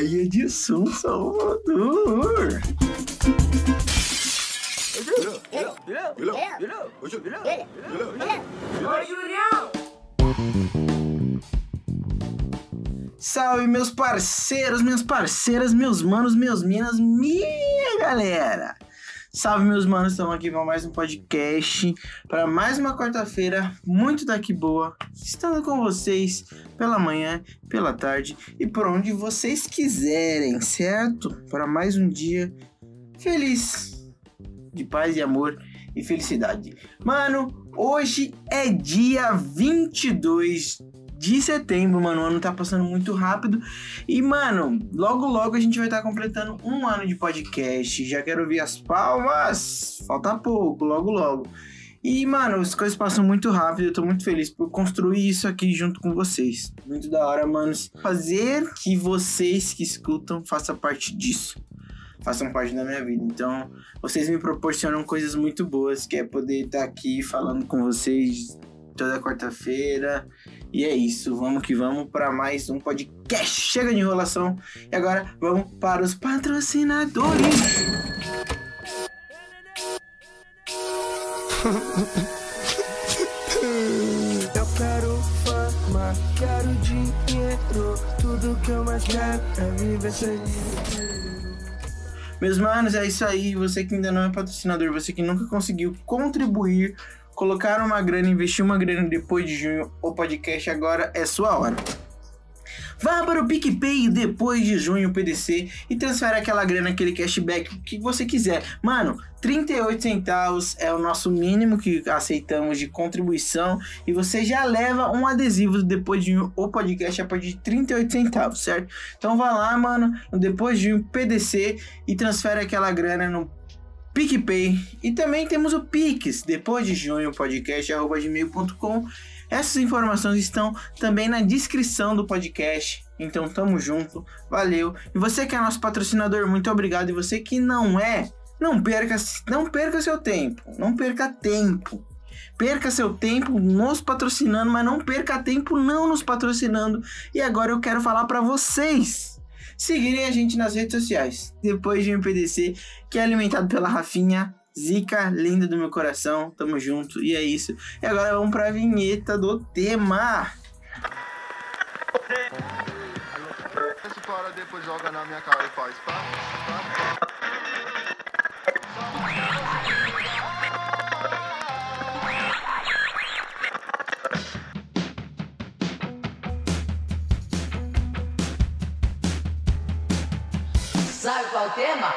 Bahia de São Salvador. Salve meus parceiros, minhas parceiras, meus manos, meus minas, minha galera. Salve meus manos, estamos aqui para mais um podcast, para mais uma quarta-feira muito daqui boa, estando com vocês pela manhã, pela tarde e por onde vocês quiserem, certo? Para mais um dia feliz, de paz e amor e felicidade. Mano, hoje é dia 22 de setembro, mano. O ano tá passando muito rápido. E, mano, logo logo a gente vai estar tá completando um ano de podcast. Já quero ouvir as palmas. Falta pouco, logo logo. E, mano, as coisas passam muito rápido. Eu tô muito feliz por construir isso aqui junto com vocês. Muito da hora, mano. Fazer que vocês que escutam façam parte disso. Façam parte da minha vida. Então, vocês me proporcionam coisas muito boas, que é poder estar tá aqui falando com vocês toda quarta-feira. E é isso, vamos que vamos para mais um podcast. Chega de enrolação. E agora vamos para os patrocinadores. Eu quero fama, quero dinheiro. Tudo que eu mais quero é viver feliz. Meus manos, é isso aí. Você que ainda não é patrocinador, você que nunca conseguiu contribuir colocar uma grana, investir uma grana depois de junho, o podcast agora é sua hora. Vá para o PicPay depois de junho PDC e transfere aquela grana, aquele cashback que você quiser. Mano, 38 centavos é o nosso mínimo que aceitamos de contribuição e você já leva um adesivo depois de junho o podcast a partir de 38 centavos, certo? Então vá lá, mano, no depois de junho PDC e transfere aquela grana no PicPay e também temos o Pix, depois de junho, podcast gmail.com. Essas informações estão também na descrição do podcast. Então tamo junto, valeu. E você que é nosso patrocinador, muito obrigado. E você que não é, não perca, não perca seu tempo, não perca tempo. Perca seu tempo nos patrocinando, mas não perca tempo não nos patrocinando. E agora eu quero falar para vocês seguirem a gente nas redes sociais. Depois de um PDC, que é alimentado pela Rafinha, Zica, linda do meu coração, tamo junto, e é isso. E agora vamos pra vinheta do tema. Esse para depois joga na minha cara e faz pá, o tema?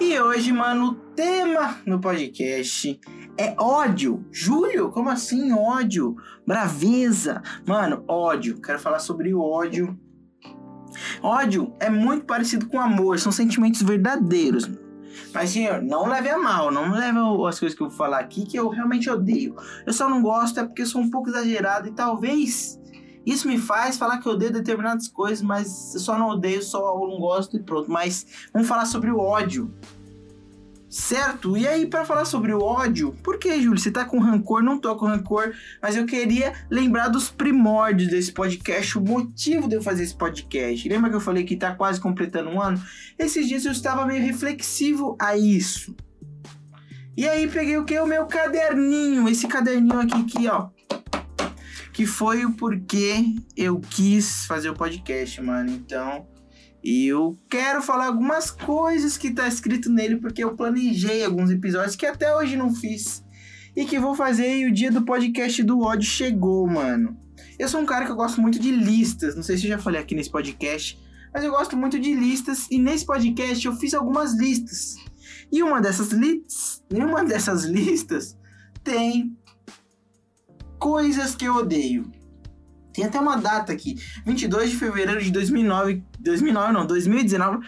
E hoje, mano, o tema no podcast é ódio. Júlio, como assim ódio? Braveza. Mano, ódio. Quero falar sobre o ódio. Ódio é muito parecido com amor, são sentimentos verdadeiros. Mas, senhor, não leve a mal, não leve as coisas que eu vou falar aqui que eu realmente odeio. Eu só não gosto é porque sou um pouco exagerado e talvez isso me faz falar que eu odeio determinadas coisas, mas eu só não odeio, só não gosto e pronto. Mas vamos falar sobre o ódio. Certo? E aí, para falar sobre o ódio, por que, Júlio? Você tá com rancor? Não tô com rancor, mas eu queria lembrar dos primórdios desse podcast, o motivo de eu fazer esse podcast. Lembra que eu falei que tá quase completando um ano? Esses dias eu estava meio reflexivo a isso. E aí peguei o que? O meu caderninho, esse caderninho aqui, aqui ó que foi o porquê eu quis fazer o podcast, mano. Então, eu quero falar algumas coisas que tá escrito nele, porque eu planejei alguns episódios que até hoje não fiz. E que vou fazer e o dia do podcast do ódio chegou, mano. Eu sou um cara que eu gosto muito de listas, não sei se eu já falei aqui nesse podcast, mas eu gosto muito de listas e nesse podcast eu fiz algumas listas. E uma dessas listas, uma dessas listas tem coisas que eu odeio. Tem até uma data aqui, 22 de fevereiro de 2009, 2009 não, 2019,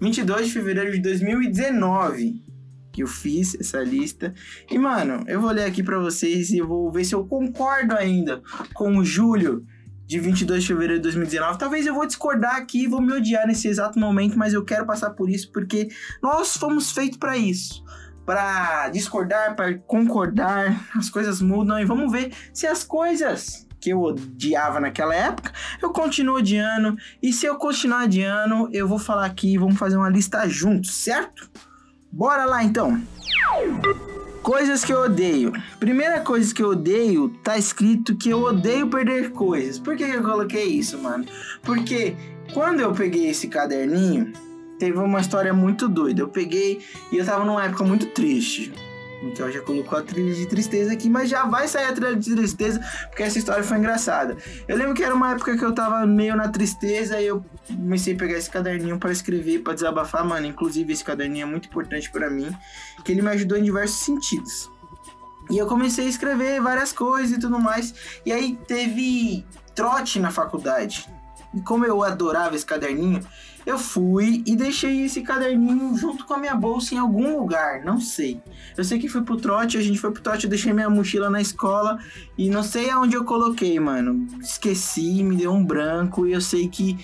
22 de fevereiro de 2019 que eu fiz essa lista. E mano, eu vou ler aqui para vocês e vou ver se eu concordo ainda com o Júlio de 22 de fevereiro de 2019. Talvez eu vou discordar aqui, vou me odiar nesse exato momento, mas eu quero passar por isso porque nós fomos feitos para isso para discordar, para concordar, as coisas mudam e vamos ver se as coisas que eu odiava naquela época, eu continuo odiando. E se eu continuar odiando, eu vou falar aqui, vamos fazer uma lista juntos, certo? Bora lá então. Coisas que eu odeio. Primeira coisa que eu odeio, tá escrito que eu odeio perder coisas. Por que eu coloquei isso, mano? Porque quando eu peguei esse caderninho, teve uma história muito doida. Eu peguei e eu tava numa época muito triste. Então já colocou a trilha de tristeza aqui, mas já vai sair a trilha de tristeza, porque essa história foi engraçada. Eu lembro que era uma época que eu tava meio na tristeza e eu comecei a pegar esse caderninho para escrever, para desabafar, mano. Inclusive, esse caderninho é muito importante para mim, que ele me ajudou em diversos sentidos. E eu comecei a escrever várias coisas e tudo mais. E aí teve trote na faculdade. E como eu adorava esse caderninho, eu fui e deixei esse caderninho junto com a minha bolsa em algum lugar, não sei. Eu sei que fui pro trote, a gente foi pro trote, eu deixei minha mochila na escola e não sei aonde eu coloquei, mano. Esqueci, me deu um branco e eu sei que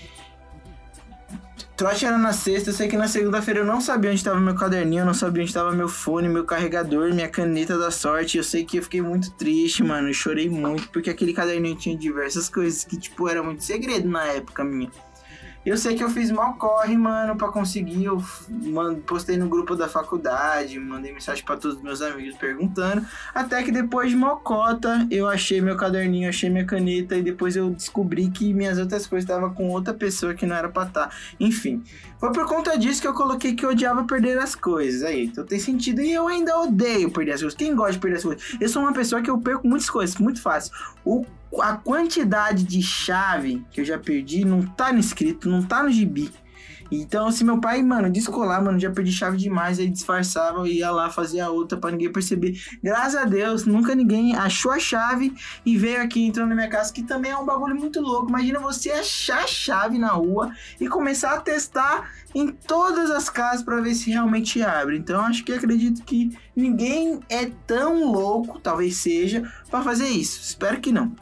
Trote era na sexta, eu sei que na segunda-feira eu não sabia onde estava meu caderninho, eu não sabia onde estava meu fone, meu carregador, minha caneta da sorte. Eu sei que eu fiquei muito triste, mano, eu chorei muito, porque aquele caderninho tinha diversas coisas que, tipo, era muito segredo na época minha. Eu sei que eu fiz mal corre, mano, pra conseguir. Eu postei no grupo da faculdade, mandei mensagem para todos os meus amigos perguntando. Até que depois de mocota, eu achei meu caderninho, achei minha caneta e depois eu descobri que minhas outras coisas estavam com outra pessoa que não era pra estar. Tá. Enfim, foi por conta disso que eu coloquei que eu odiava perder as coisas. Aí, então tem sentido. E eu ainda odeio perder as coisas. Quem gosta de perder as coisas? Eu sou uma pessoa que eu perco muitas coisas, muito fácil. O a quantidade de chave que eu já perdi não tá no escrito, não tá no gibi. Então, se meu pai, mano, descolar, mano, já perdi chave demais, aí disfarçava ia lá fazer a outra para ninguém perceber. Graças a Deus, nunca ninguém achou a chave e veio aqui entrando na minha casa, que também é um bagulho muito louco. Imagina você achar a chave na rua e começar a testar em todas as casas para ver se realmente abre. Então, acho que acredito que ninguém é tão louco, talvez seja, para fazer isso. Espero que não.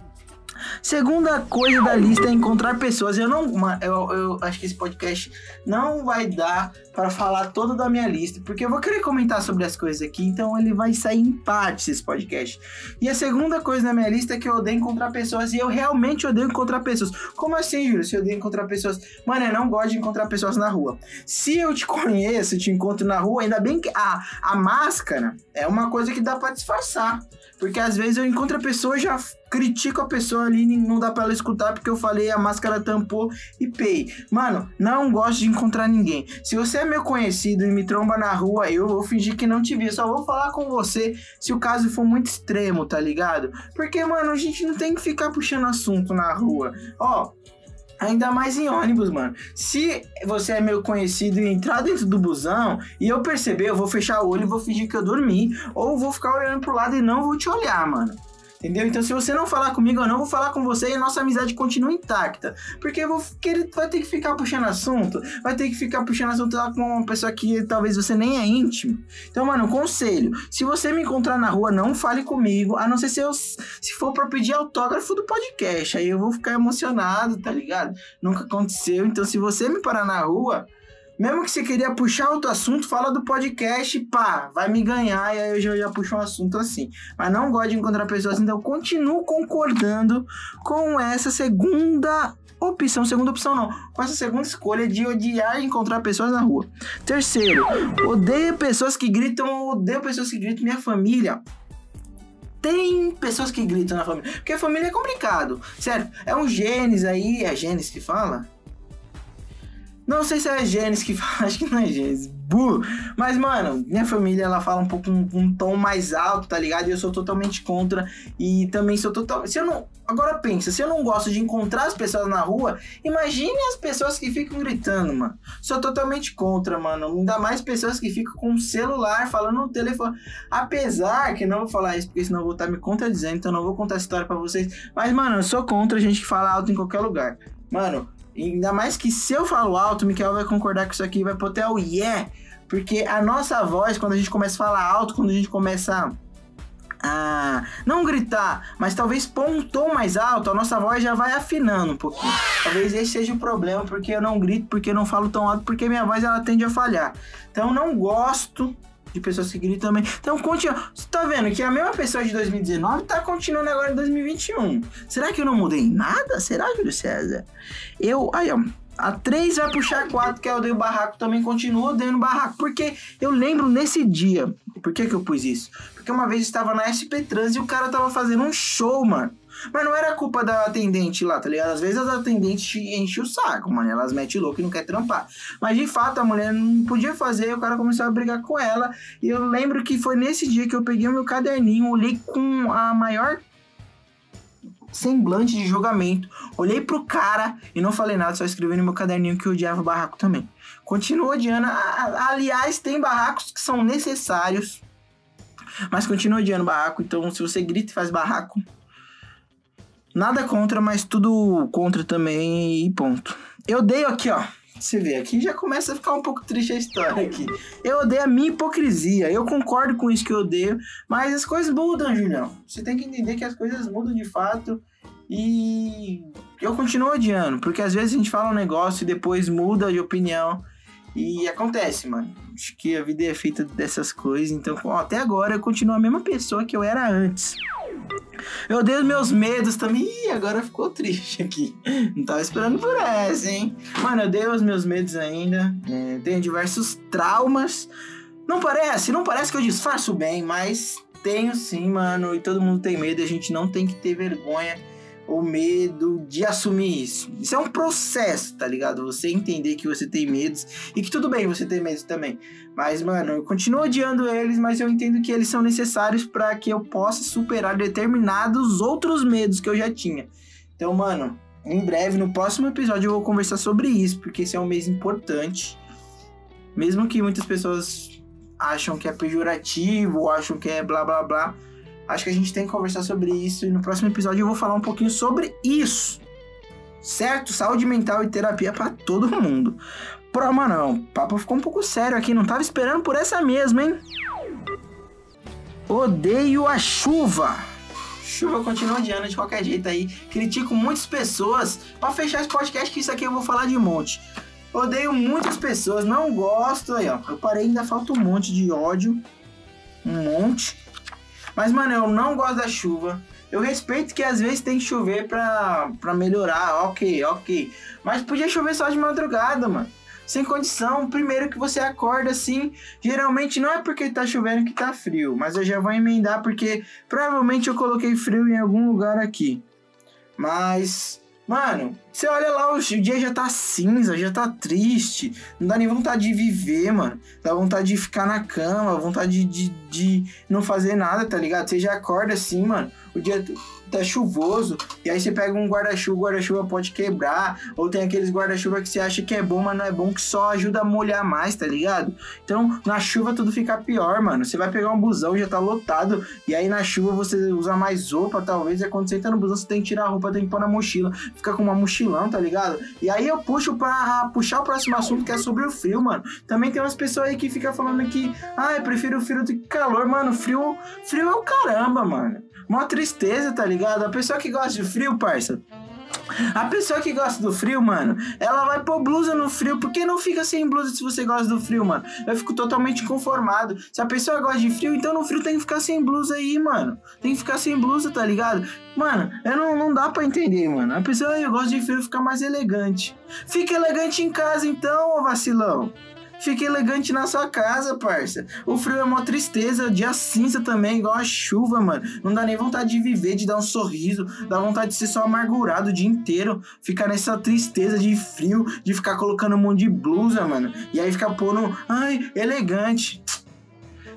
Segunda coisa da lista é encontrar pessoas. Eu não. Eu, eu acho que esse podcast não vai dar para falar toda da minha lista, porque eu vou querer comentar sobre as coisas aqui, então ele vai sair em partes esse podcast. E a segunda coisa na minha lista é que eu odeio encontrar pessoas, e eu realmente odeio encontrar pessoas. Como assim, Júlio? Se eu odeio encontrar pessoas. Mano, eu não gosto de encontrar pessoas na rua. Se eu te conheço, te encontro na rua, ainda bem que a, a máscara é uma coisa que dá para disfarçar. Porque às vezes eu encontro a pessoa já critico a pessoa ali, não dá pra ela escutar porque eu falei, a máscara tampou e pei. Mano, não gosto de encontrar ninguém. Se você é meu conhecido e me tromba na rua, eu vou fingir que não te vi. Só vou falar com você se o caso for muito extremo, tá ligado? Porque, mano, a gente não tem que ficar puxando assunto na rua. Ó, Ainda mais em ônibus, mano. Se você é meu conhecido e entrar dentro do busão e eu perceber, eu vou fechar o olho e vou fingir que eu dormi. Ou vou ficar olhando pro lado e não vou te olhar, mano. Entendeu? Então, se você não falar comigo, eu não vou falar com você e a nossa amizade continua intacta. Porque eu vou querer, vai ter que ficar puxando assunto, vai ter que ficar puxando assunto lá com uma pessoa que talvez você nem é íntimo. Então, mano, conselho: se você me encontrar na rua, não fale comigo, a não ser se, eu, se for pra pedir autógrafo do podcast. Aí eu vou ficar emocionado, tá ligado? Nunca aconteceu. Então, se você me parar na rua, mesmo que você queria puxar outro assunto, fala do podcast, pá, vai me ganhar, e aí eu já, já puxo um assunto assim. Mas não gosto de encontrar pessoas, então eu continuo concordando com essa segunda opção, segunda opção não, com essa segunda escolha de odiar encontrar pessoas na rua. Terceiro, odeio pessoas que gritam, odeio pessoas que gritam minha família tem pessoas que gritam na família. Porque a família é complicado, certo? É um genes aí, é genes que fala? Não sei se é Gênesis que fala, acho que não é Gênesis. Buh. Mas, mano, minha família ela fala um pouco um, um, tom mais alto, tá ligado? E eu sou totalmente contra. E também sou total. Se eu não. Agora pensa, se eu não gosto de encontrar as pessoas na rua, imagine as pessoas que ficam gritando, mano. Sou totalmente contra, mano. Ainda mais pessoas que ficam com o celular falando no telefone. Apesar que não vou falar isso, porque senão eu vou estar me contradizendo, então não vou contar a história para vocês. Mas, mano, eu sou contra a gente que fala alto em qualquer lugar. Mano, Ainda mais que se eu falo alto, o Mikael vai concordar com isso aqui, vai até o yeah. Porque a nossa voz, quando a gente começa a falar alto, quando a gente começa a não gritar, mas talvez pôr um tom mais alto, a nossa voz já vai afinando um pouquinho. Talvez esse seja o problema, porque eu não grito, porque eu não falo tão alto, porque minha voz ela tende a falhar. Então não gosto de pessoas que também. Então, continua. Você tá vendo que a mesma pessoa de 2019 tá continuando agora em 2021. Será que eu não mudei nada? Será, Júlio César? Eu. Aí, ó. A 3 vai puxar 4, que é o Odeio Barraco, também continua Odeio Barraco. Porque eu lembro nesse dia. Por que, que eu pus isso? Porque uma vez eu estava na SP Trans e o cara tava fazendo um show, mano. Mas não era culpa da atendente lá, tá ligado? Às vezes as atendentes enchem o saco, mano. Elas metem louco e não quer trampar. Mas de fato a mulher não podia fazer e o cara começou a brigar com ela. E eu lembro que foi nesse dia que eu peguei o meu caderninho, olhei com a maior semblante de julgamento. Olhei pro cara e não falei nada, só escrevi no meu caderninho que eu odiava barraco também. Continuo odiando. Aliás, tem barracos que são necessários. Mas continuo odiando barraco. Então, se você grita e faz barraco, Nada contra, mas tudo contra também e ponto. Eu odeio aqui, ó. Você vê, aqui já começa a ficar um pouco triste a história aqui. Eu odeio a minha hipocrisia. Eu concordo com isso que eu odeio, mas as coisas mudam, Julião. Você tem que entender que as coisas mudam de fato e eu continuo odiando, porque às vezes a gente fala um negócio e depois muda de opinião. E acontece, mano. Acho que a vida é feita dessas coisas. Então, até agora eu continuo a mesma pessoa que eu era antes. Eu odeio os meus medos também. Ih, agora ficou triste aqui. Não tava esperando por essa, hein? Mano, eu odeio os meus medos ainda. É, tenho diversos traumas. Não parece, não parece que eu disfarço bem, mas tenho sim, mano. E todo mundo tem medo a gente não tem que ter vergonha ou medo de assumir isso. Isso é um processo, tá ligado? Você entender que você tem medos e que tudo bem você ter medo também. Mas, mano, eu continuo odiando eles, mas eu entendo que eles são necessários para que eu possa superar determinados outros medos que eu já tinha. Então, mano, em breve, no próximo episódio, eu vou conversar sobre isso, porque esse é um mês importante. Mesmo que muitas pessoas acham que é pejorativo, acham que é blá blá blá. Acho que a gente tem que conversar sobre isso e no próximo episódio eu vou falar um pouquinho sobre isso. Certo? Saúde mental e terapia para todo mundo. Pro, mano, o papo ficou um pouco sério aqui, não tava esperando por essa mesma, hein? Odeio a chuva. Chuva continua odiando de qualquer jeito aí. Critico muitas pessoas. Para fechar esse podcast, que isso aqui eu vou falar de monte. Odeio muitas pessoas, não gosto. Aí, ó. Eu parei, ainda falta um monte de ódio. Um monte. Mas, mano, eu não gosto da chuva. Eu respeito que às vezes tem que chover pra, pra melhorar. Ok, ok. Mas podia chover só de madrugada, mano sem condição. Primeiro que você acorda assim, geralmente não é porque tá chovendo que tá frio, mas eu já vou emendar porque provavelmente eu coloquei frio em algum lugar aqui. Mas, mano, você olha lá, o dia já tá cinza, já tá triste, não dá nem vontade de viver, mano. Dá vontade de ficar na cama, vontade de, de, de não fazer nada, tá ligado? Você já acorda assim, mano, o dia tá chuvoso, e aí você pega um guarda-chuva, o guarda-chuva pode quebrar, ou tem aqueles guarda-chuva que você acha que é bom, mas não é bom, que só ajuda a molhar mais, tá ligado? Então, na chuva tudo fica pior, mano. Você vai pegar um busão, já tá lotado, e aí na chuva você usa mais roupa, talvez, e quando você entra no busão, você tem que tirar a roupa, tem que pôr na mochila, fica com uma mochilão, tá ligado? E aí eu puxo pra puxar o próximo assunto, que é sobre o frio, mano. Também tem umas pessoas aí que ficam falando que, ah, eu prefiro o frio do que calor, mano. Frio, frio é o caramba, mano. Mó tristeza, tá ligado? A pessoa que gosta de frio, parça. A pessoa que gosta do frio, mano, ela vai pôr blusa no frio. Por que não fica sem blusa se você gosta do frio, mano? Eu fico totalmente conformado. Se a pessoa gosta de frio, então no frio tem que ficar sem blusa aí, mano. Tem que ficar sem blusa, tá ligado? Mano, eu não, não dá pra entender, mano. A pessoa, eu gosto de frio, fica mais elegante. Fica elegante em casa então, ô vacilão. Fica elegante na sua casa, parça. O frio é uma tristeza, o dia cinza também, igual a chuva, mano. Não dá nem vontade de viver, de dar um sorriso. Dá vontade de ser só amargurado o dia inteiro. Ficar nessa tristeza de frio, de ficar colocando um monte de blusa, mano. E aí ficar pondo, ai, elegante.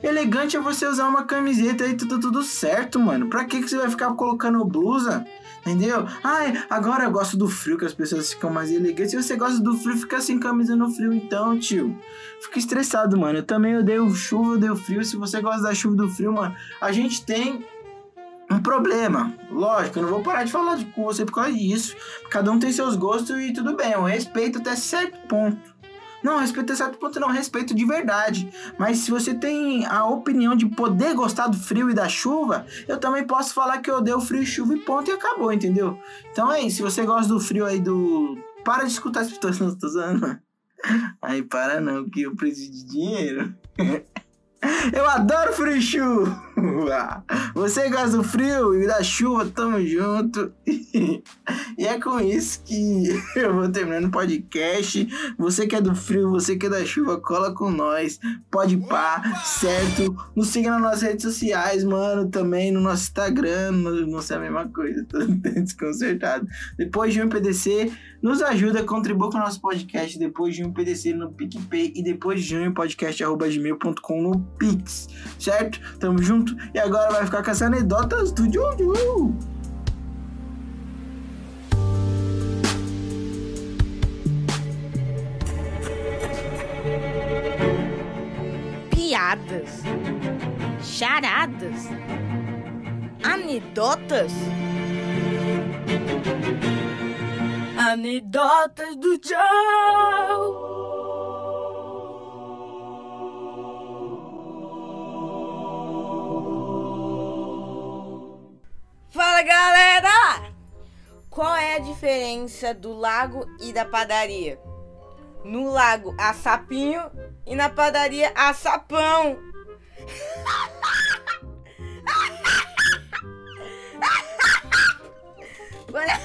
Elegante é você usar uma camiseta e tudo, tudo certo, mano. Pra que, que você vai ficar colocando blusa? Entendeu? Ai, agora eu gosto do frio, que as pessoas ficam mais elegantes. Se você gosta do frio, fica sem camisa no frio, então, tio. Fica estressado, mano. Eu também odeio chuva, odeio frio. Se você gosta da chuva e do frio, mano, a gente tem um problema. Lógico, eu não vou parar de falar com você por causa disso. Cada um tem seus gostos e tudo bem. Eu respeito até certo ponto. Não, respeito a certo ponto não, respeito de verdade. Mas se você tem a opinião de poder gostar do frio e da chuva, eu também posso falar que eu odeio frio e chuva e ponto e acabou, entendeu? Então é isso, se você gosta do frio aí do... Para de escutar as pessoas, não tô usando. Aí para não, que eu preciso de dinheiro. Eu adoro frio e chuva. Você gosta do frio e da chuva, tamo junto. E é com isso que eu vou terminando o podcast. Você que é do frio, você que é da chuva, cola com nós. Pode pá, certo? Nos siga nas nossas redes sociais, mano. Também no nosso Instagram. Não, sei a mesma coisa, tô desconcertado. Depois de um PDC, nos ajuda, contribua com o nosso podcast. Depois de um PDC no PicPay e depois de junho, podcast.gmail.com no Pix, certo? Tamo junto. E agora vai ficar com as anedotas do Jojo. piadas, charadas, anedotas. Anedotas do Joe. galera! Qual é a diferença do lago e da padaria? No lago há sapinho e na padaria há sapão. Olha...